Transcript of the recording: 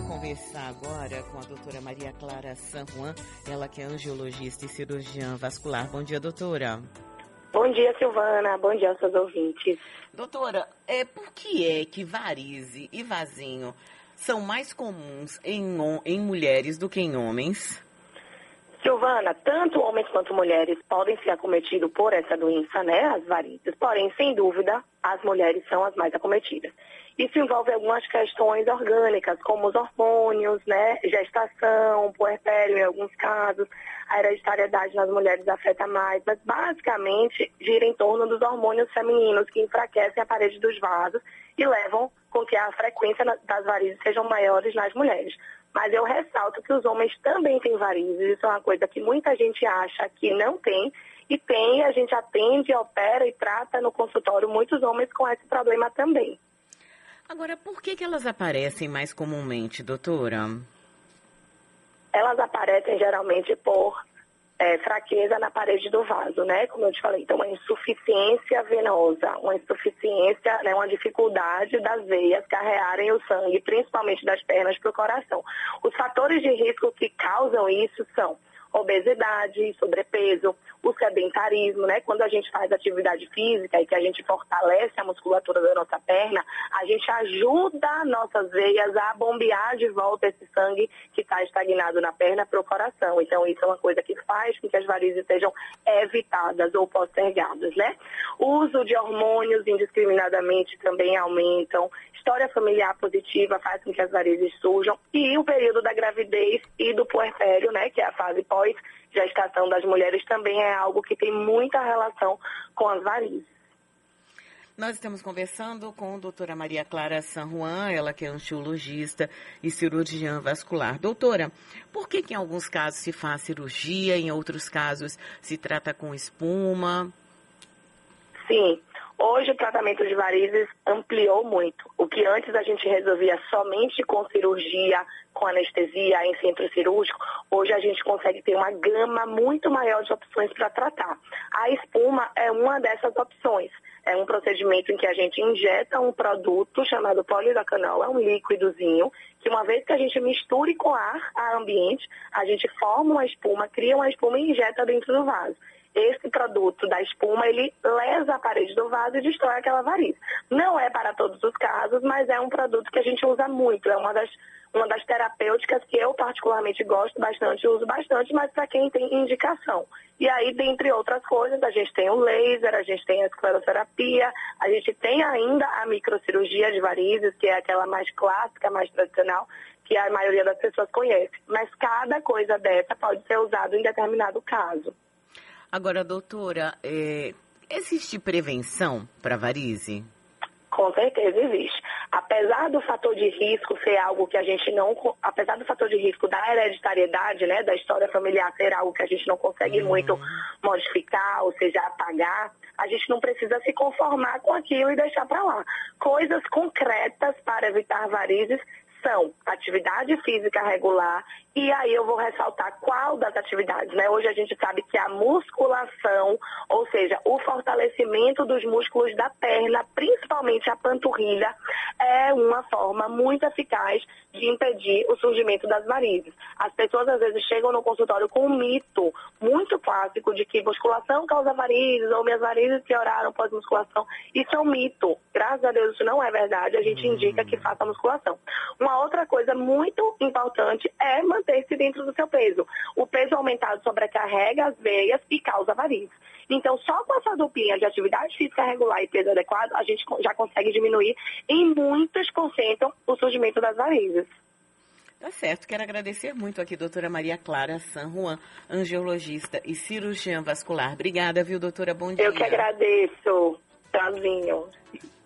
vai conversar agora com a doutora Maria Clara San Juan, ela que é angiologista e cirurgiã vascular. Bom dia, doutora. Bom dia, Silvana. Bom dia aos seus ouvintes. Doutora, é, por que é que varize e vasinho são mais comuns em, em mulheres do que em homens? Silvana, tanto homens quanto mulheres podem ser acometidos por essa doença, né, as varizes. Porém, sem dúvida, as mulheres são as mais acometidas. Isso envolve algumas questões orgânicas, como os hormônios, né, gestação, puerpério em alguns casos, a hereditariedade nas mulheres afeta mais, mas basicamente gira em torno dos hormônios femininos que enfraquecem a parede dos vasos e levam com que a frequência das varizes sejam maiores nas mulheres. Mas eu ressalto que os homens também têm varizes, isso é uma coisa que muita gente acha que não tem, e tem, a gente atende, opera e trata no consultório muitos homens com esse problema também. Agora, por que, que elas aparecem mais comumente, doutora? Elas aparecem geralmente por é, fraqueza na parede do vaso, né? Como eu te falei, então uma insuficiência venosa, uma insuficiência, né, uma dificuldade das veias carrearem o sangue, principalmente das pernas para o coração. Os fatores de risco que causam isso são obesidade, sobrepeso, o sedentarismo, né? Quando a gente faz atividade física e que a gente fortalece a musculatura da nossa perna, a gente ajuda nossas veias a bombear de volta esse sangue que está estagnado na perna para o coração. Então, isso é uma coisa que faz com que as varizes sejam evitadas ou postergadas, né? O uso de hormônios indiscriminadamente também aumentam. História familiar positiva faz com que as varizes surjam. E o período da gravidez e do puerpério, né? Que é a fase pós gestação das mulheres também é algo que tem muita relação com as varizes. Nós estamos conversando com a doutora Maria Clara San Juan, ela que é angiologista e cirurgiã vascular. Doutora, por que, que em alguns casos se faz cirurgia, em outros casos se trata com espuma? Sim, Hoje o tratamento de varizes ampliou muito. O que antes a gente resolvia somente com cirurgia, com anestesia em centro cirúrgico, hoje a gente consegue ter uma gama muito maior de opções para tratar. A espuma é uma dessas opções. É um procedimento em que a gente injeta um produto chamado polidacanol, é um líquidozinho, que uma vez que a gente misture com ar, ar ambiente, a gente forma uma espuma, cria uma espuma e injeta dentro do vaso esse produto da espuma, ele lesa a parede do vaso e destrói aquela variz. Não é para todos os casos, mas é um produto que a gente usa muito. É uma das, uma das terapêuticas que eu particularmente gosto bastante, uso bastante, mas para quem tem indicação. E aí, dentre outras coisas, a gente tem o laser, a gente tem a escleroterapia, a gente tem ainda a microcirurgia de varizes, que é aquela mais clássica, mais tradicional, que a maioria das pessoas conhece. Mas cada coisa dessa pode ser usada em determinado caso. Agora, doutora, é, existe prevenção para varize? Com certeza existe. Apesar do fator de risco ser algo que a gente não, apesar do fator de risco da hereditariedade, né, da história familiar ser algo que a gente não consegue uhum. muito modificar, ou seja, apagar, a gente não precisa se conformar com aquilo e deixar para lá. Coisas concretas para evitar varizes são atividade física regular, e aí eu vou ressaltar qual das atividades, né? Hoje a gente sabe que a musculação, ou seja, o fortalecimento dos músculos da perna, principalmente a panturrilha, é uma forma muito eficaz de impedir o surgimento das varizes. As pessoas às vezes chegam no consultório com um mito muito clássico de que musculação causa varizes ou minhas varizes pioraram pós-musculação. Isso é um mito. Graças a Deus isso não é verdade. A gente indica que faça musculação. Uma outra coisa muito importante é manter-se dentro do seu peso. O peso aumentado sobrecarrega as veias e causa varizes. Então, só com essa duplinha de atividade física regular e peso adequado, a gente já consegue diminuir em muitos por cento o surgimento das varizes. Tá certo, quero agradecer muito aqui, doutora Maria Clara San Juan, angiologista e cirurgiã vascular. Obrigada, viu, doutora? Bom dia. Eu que agradeço. Tchauzinho.